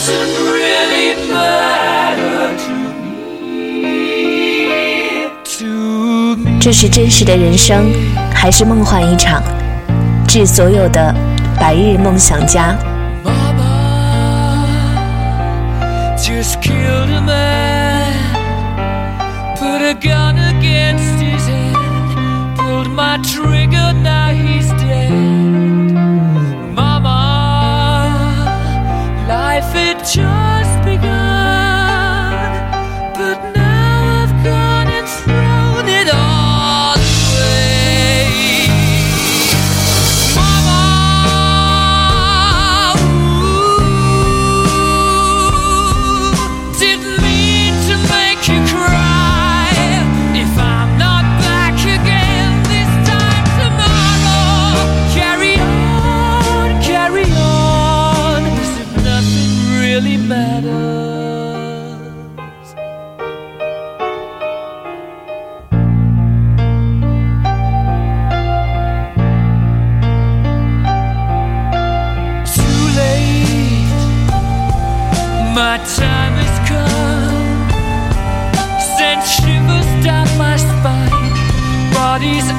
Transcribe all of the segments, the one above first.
doesn't really matter to me. To me. 这是真实的人生，还是梦幻一场？致所有的白日梦想家。Mama just killed a man, put a gun against his head, pulled my trigger, now he's dead. Life had just begun,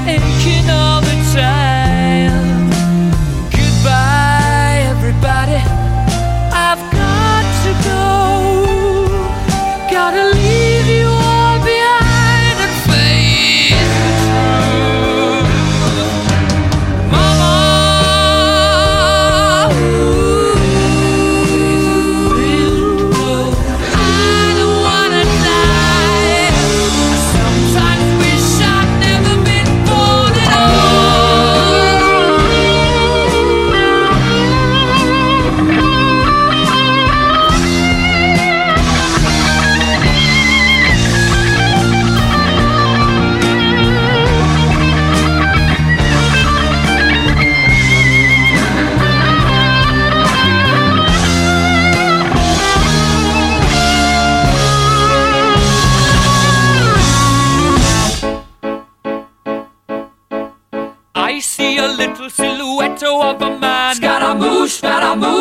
駅の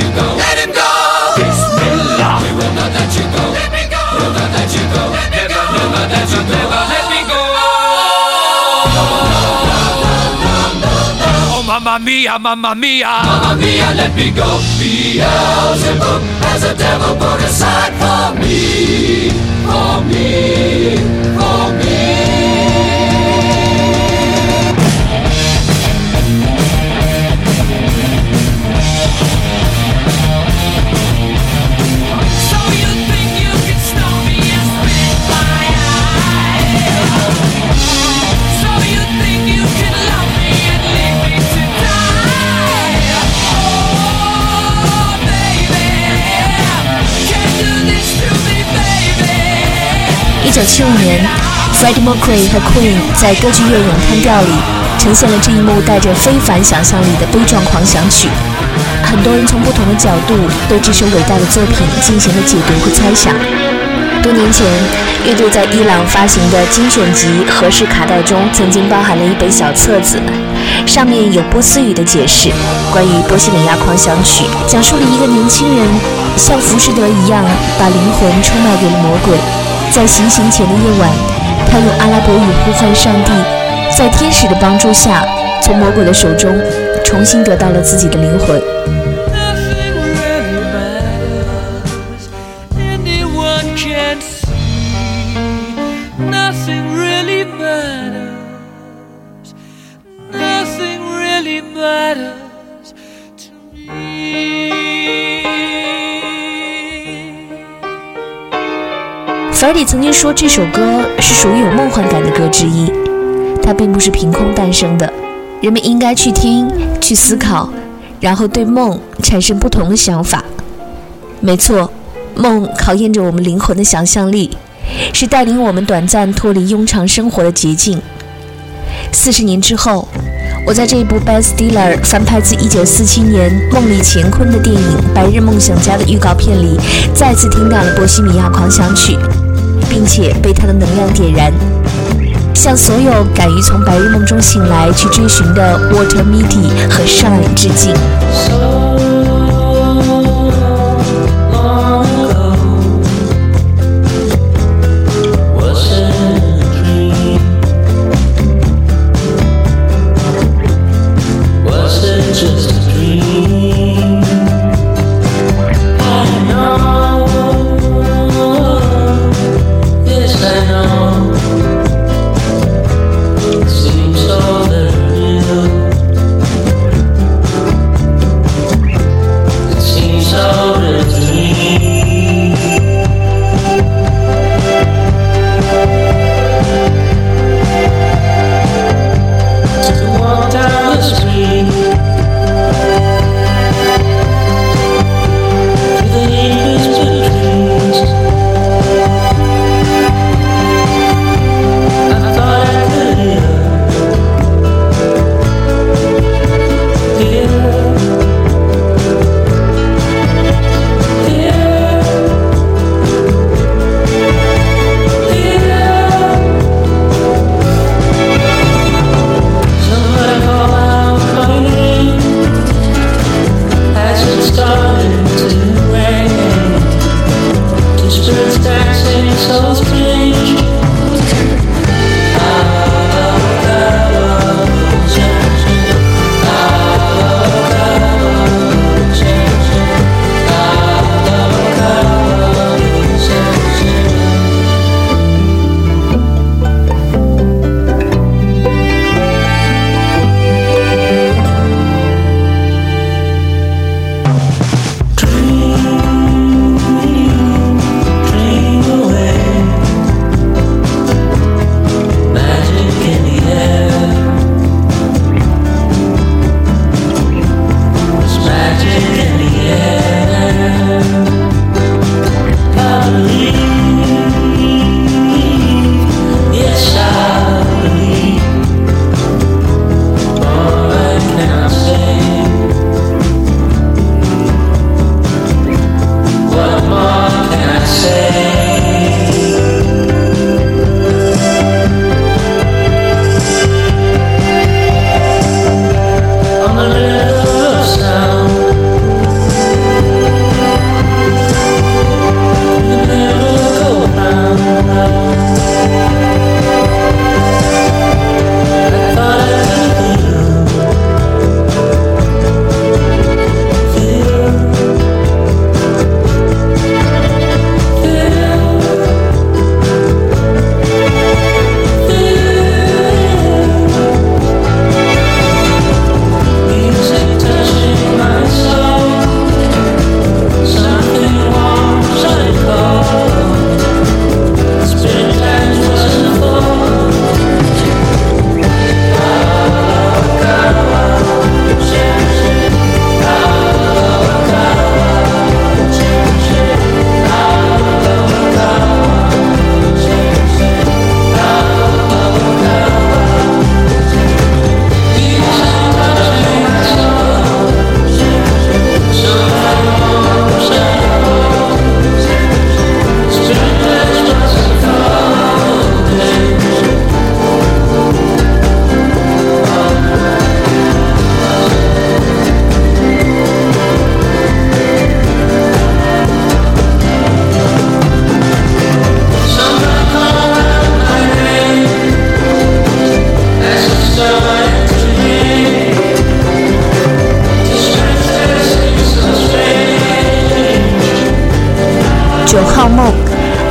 You go. Let him go. Bismillah. We will not let you go. Let me go. Will not let you go. Let never, go. never let you never let me go. Oh, mamma mia, mamma mia. Mamma mia, let me go. Beelzebub has a devil put aside. For me. For me. 一九七五年 friedmocray 和 queen 在歌剧院咏叹调里呈现了这一幕带着非凡想象力的悲壮狂想曲。很多人从不同的角度对这首伟大的作品进行了解读和猜想。多年前乐队在伊朗发行的精选集合适卡带中曾经包含了一本小册子上面有波斯语的解释关于波西米亚狂想曲讲述了一个年轻人像浮士德一样把灵魂出卖给了魔鬼。在行刑前的夜晚，他用阿拉伯语呼唤上帝，在天使的帮助下从魔鬼的手中重新得到了自己的灵魂。弗尔迪曾经说，这首歌是属于有梦幻感的歌之一，它并不是凭空诞生的。人们应该去听、去思考，然后对梦产生不同的想法。没错，梦考验着我们灵魂的想象力，是带领我们短暂脱离庸常生活的捷径。四十年之后，我在这一部 Best Dealer 翻拍自1947年梦里乾坤的电影《白日梦想家》的预告片里，再次听到了《波西米亚狂想曲》。并且被他的能量点燃，向所有敢于从白日梦中醒来去追寻的 Water Mitty 和 Shine 致敬。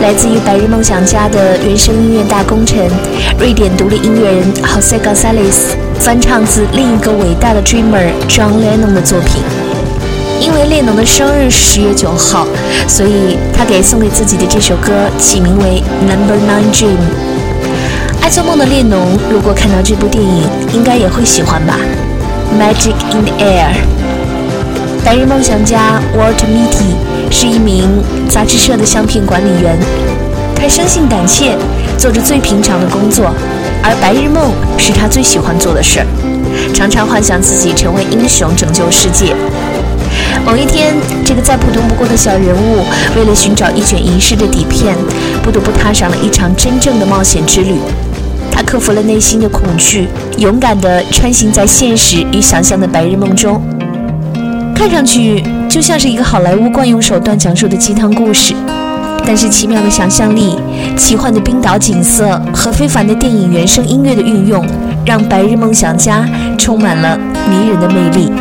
来自于白日梦想家的原声音乐大功臣，瑞典独立音乐人 Jose Gonzalez 翻唱自另一个伟大的 Dreamer John Lennon 的作品。因为列侬的生日是十月九号，所以他给送给自己的这首歌起名为 Number Nine Dream。爱做梦的列侬，如果看到这部电影，应该也会喜欢吧。Magic in the Air。白日梦想家 Walter Mitty 是一名杂志社的相片管理员，他生性胆怯，做着最平常的工作，而白日梦是他最喜欢做的事儿，常常幻想自己成为英雄，拯救世界。某一天，这个再普通不过的小人物，为了寻找一卷遗失的底片，不得不踏上了一场真正的冒险之旅。他克服了内心的恐惧，勇敢地穿行在现实与想象的白日梦中。看上去就像是一个好莱坞惯用手段讲述的鸡汤故事，但是奇妙的想象力、奇幻的冰岛景色和非凡的电影原声音乐的运用，让白日梦想家充满了迷人的魅力。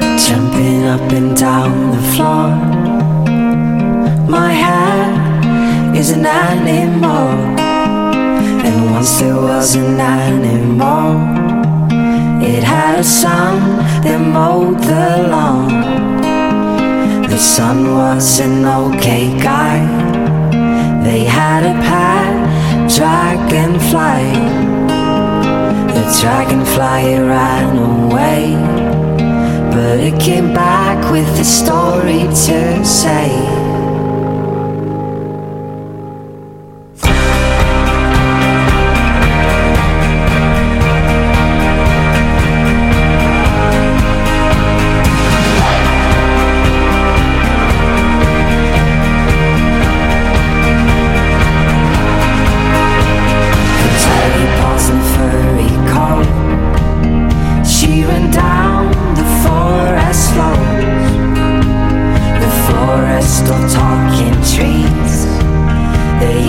The sun was an okay guy. They had a pet dragonfly. The dragonfly ran away. But it came back with a story to say.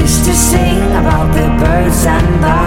Used to sing about the birds and the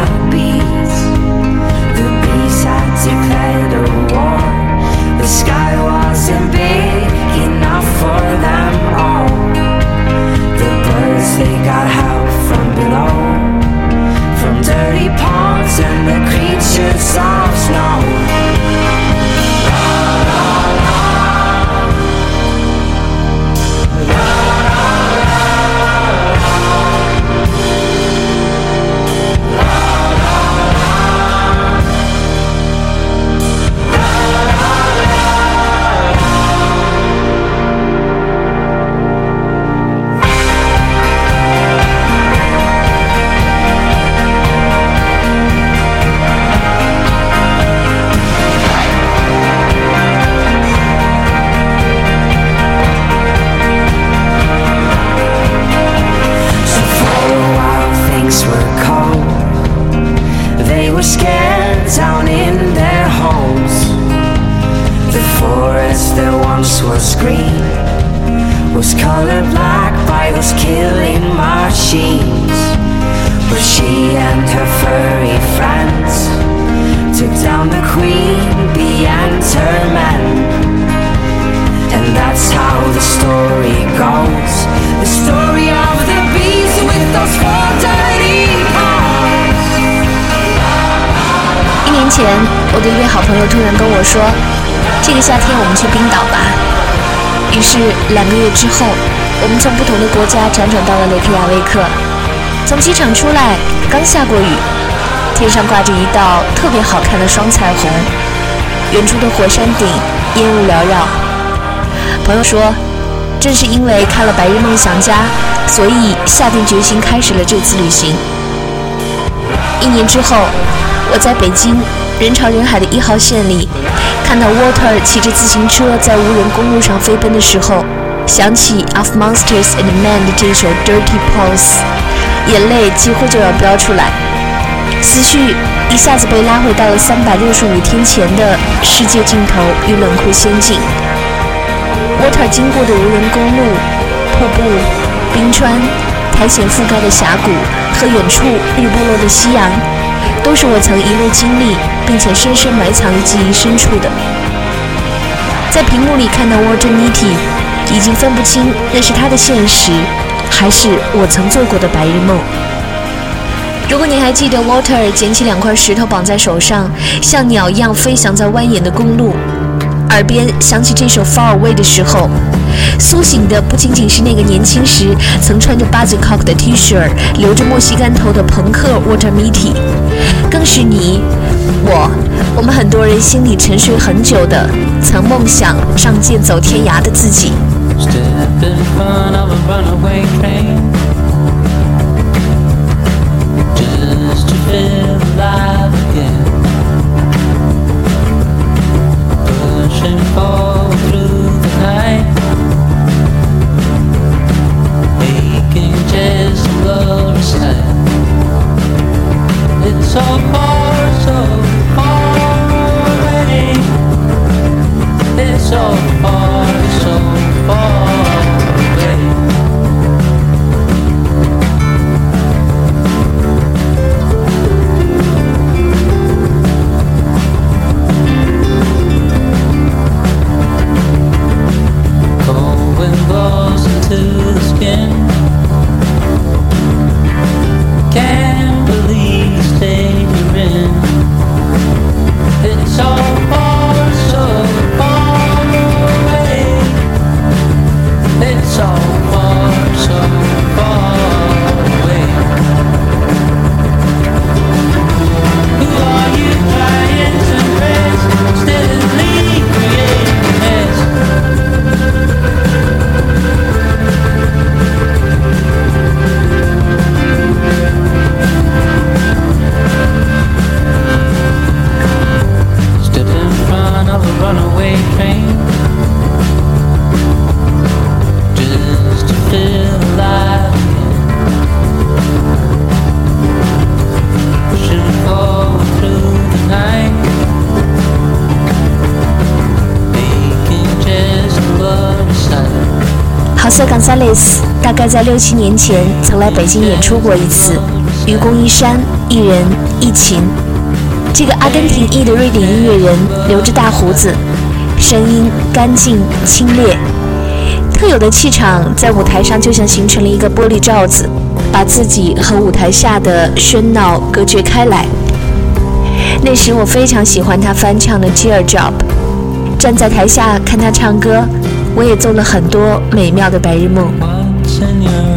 这个夏天我们去冰岛吧。”于是两个月之后，我们从不同的国家辗转到了雷克雅未克。从机场出来，刚下过雨，天上挂着一道特别好看的双彩虹，远处的火山顶烟雾缭绕。朋友说，正是因为看了《白日梦想家》，所以下定决心开始了这次旅行。一年之后，我在北京人潮人海的一号线里，看到 Water 骑着自行车在无人公路上飞奔的时候，想起《Of Monsters and Men》的这首《Dirty Paws》，眼泪几乎就要飙出来，思绪一下子被拉回到了三百六十五天前的世界尽头与冷酷仙境。Water 经过的无人公路、瀑布、冰川、苔藓覆盖的峡谷和远处日不落的夕阳，都是我曾一路经历并且深深埋藏于记忆深处的。在屏幕里看到 Water Mitty，已经分不清那是他的现实，还是我曾做过的白日梦。如果你还记得 Water 捡起两块石头绑在手上，像鸟一样飞翔在蜿蜒的公路，耳边响起这首 Far Away 的时候，苏醒的不仅仅是那个年轻时曾穿着 Buzzcock 的 T 恤、留着墨西干头的朋克 Water Mitty，你、我、我们很多人心里沉睡很久的、曾梦想仗剑走天涯的自己。So far 在六七年前曾来北京演出过一次，愚公移山，一人一琴。这个阿根廷裔的瑞典音乐人留着大胡子，声音干净清冽，特有的气场在舞台上就像形成了一个玻璃罩子，把自己和舞台下的喧闹隔绝开来。那时我非常喜欢他翻唱的《Tear Job》，站在台下看他唱歌。我也做了很多美妙的白日梦。senor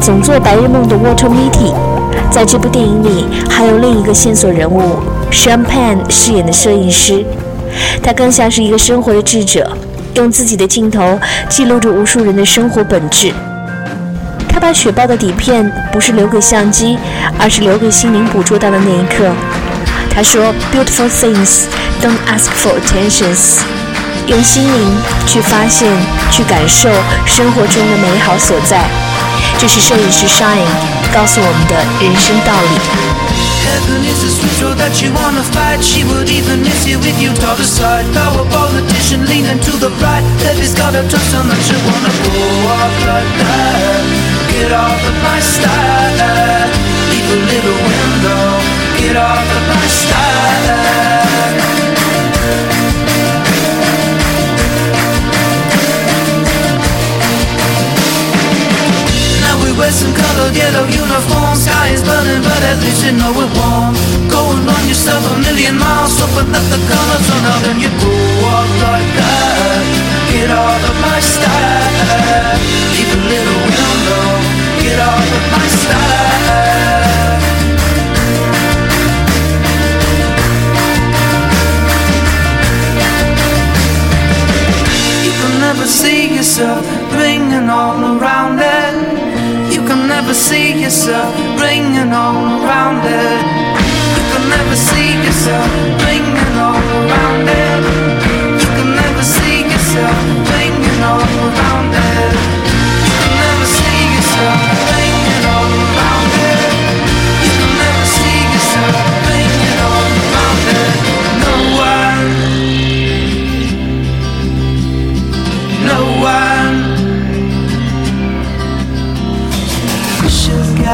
总做白日梦的 Water Mitty。在这部电影里，还有另一个线索人物 Sean Penn 饰演的摄影师，他更像是一个生活的智者，用自己的镜头记录着无数人的生活本质。他把雪豹的底片不是留给相机，而是留给心灵捕捉到的那一刻。他说：“Beautiful things don't ask for attentions。”用心灵去发现、去感受生活中的美好所在。这是摄影师 Shine 告诉我们的人生道理。 Heaven is a switch road that you wanna fight. She would even miss you if you taught aside. Power politician leaning to the right. Levy's got a twist on that you wanna go off like that. Get off of my style. Leave a little window. Get off of my style. Yellow uniform Sky is burning, but at least you know it won't. Go and run yourself a million miles. Open up the colors on out and you go off like that. Get off of my style. Leave a little window. Get off of my style. You can never see yourself ringing all around it. Never see yourself ringing all around it. You can never see yourself ringing all around it. You can never see yourself ringing all around it. You can never see yourself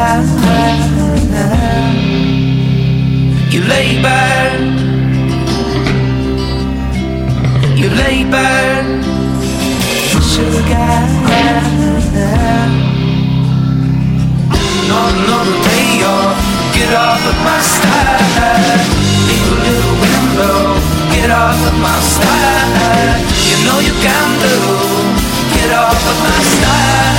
You labor, you labor, sugar. Not another day off. Get off of my style. Leave a little window. Get off of my style. You know you can do. Get off of my style.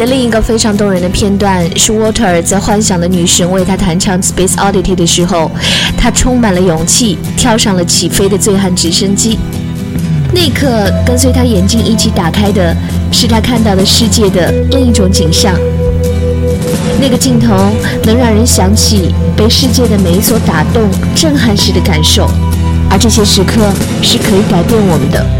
的另一个非常动人的片段是，Water 在幻想的女神为他弹唱《Space Oddity》的时候，他充满了勇气，跳上了起飞的醉汉直升机。那一刻，跟随他眼睛一起打开的是他看到的世界的另一种景象。那个镜头能让人想起被世界的美所打动、震撼时的感受，而这些时刻是可以改变我们的。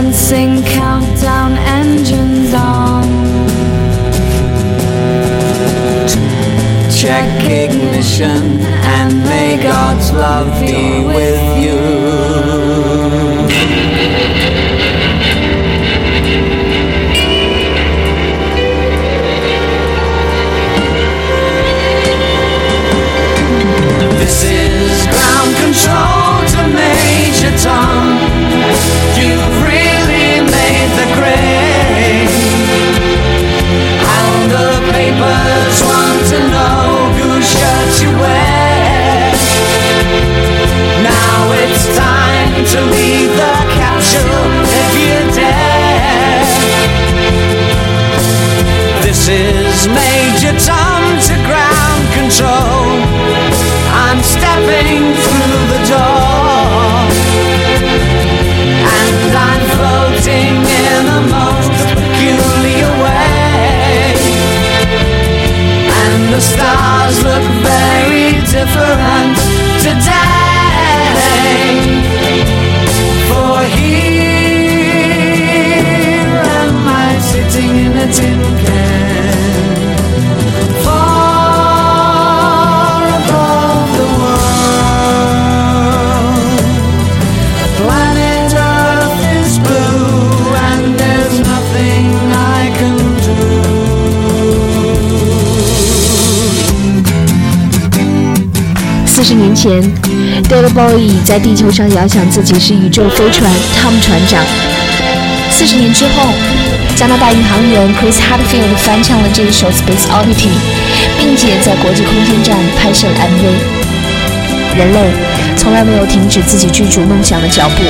Commencing countdown engines on. Check ignition and may God's love be with different today. For here am I sitting in a tin 前 david boy 在地球上遥想自己是宇宙飞船 Tom 船长。四十年之后，加拿大宇航员 Chris Hadfield 翻唱了这一首《Space Oddity》，并且在国际空间站拍摄了 MV。人类从来没有停止自己追逐梦想的脚步，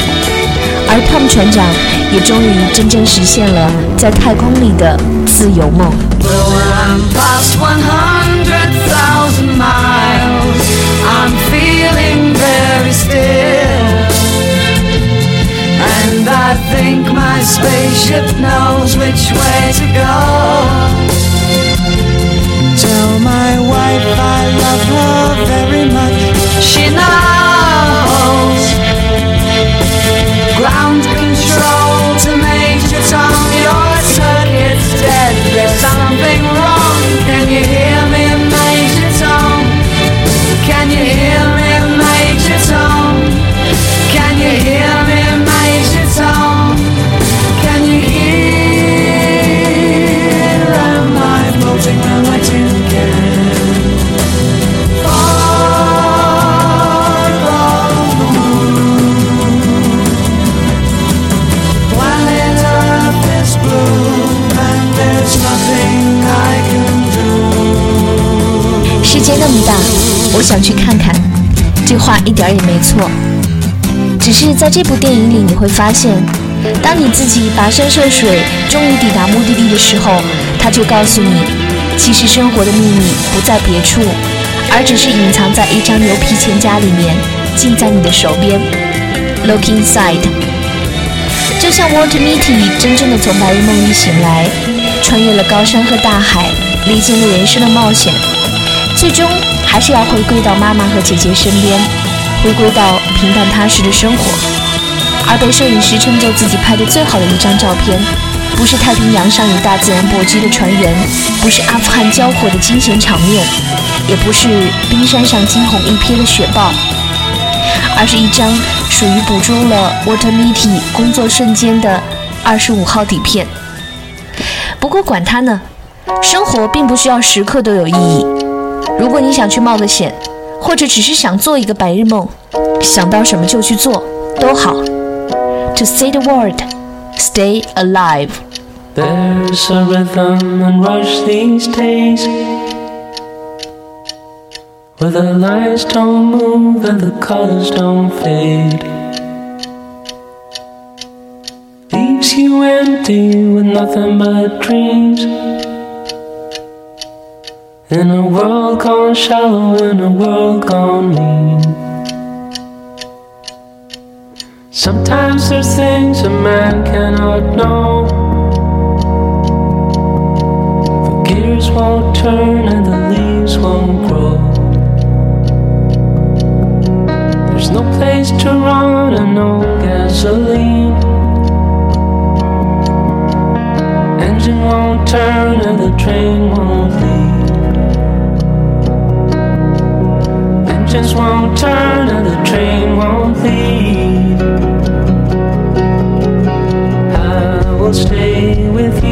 而 Tom 船长也终于真正实现了在太空里的自由梦。在这部电影里，你会发现，当你自己跋山涉水，终于抵达目的地的时候，他就告诉你，其实生活的秘密不在别处，而只是隐藏在一张牛皮钱夹里面，近在你的手边。Look inside。就像 Walter Mitty 真正的从白日梦里醒来，穿越了高山和大海，历经了人生的冒险，最终还是要回归到妈妈和姐姐身边，回归到平淡踏实的生活。而被摄影师称作自己拍的最好的一张照片，不是太平洋上与大自然搏击的船员，不是阿富汗交火的惊险场面，也不是冰山上惊鸿一瞥的雪豹，而是一张属于捕捉了 Water Mitty 工作瞬间的二十五号底片。不过管它呢，生活并不需要时刻都有意义。如果你想去冒个险，或者只是想做一个白日梦，想到什么就去做，都好。To say the word, stay alive. There's a rhythm and rush these days. Where the lights don't move and the colors don't fade. Leaves you empty with nothing but dreams. In a world gone shallow, in a world gone mean Sometimes there's things a man cannot know The gears won't turn and the leaves won't grow. There's no place to run and no gasoline. Engine won't turn and the train won't leave. Engines won't turn and the train won't leave. I will stay with you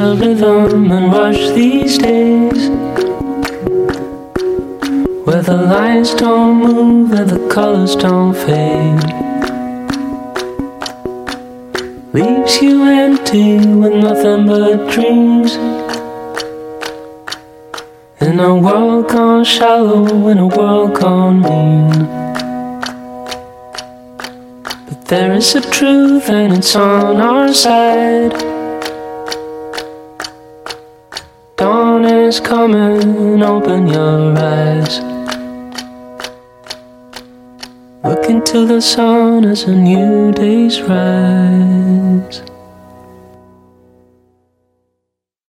A rhythm and rush these days where the lines don't move and the colors don't fade. Leaves you empty with nothing but dreams. In a world gone shallow, in a world gone mean. But there is a truth and it's on our side. Dawn and open your eyes. Look into the sun as a new day's rise.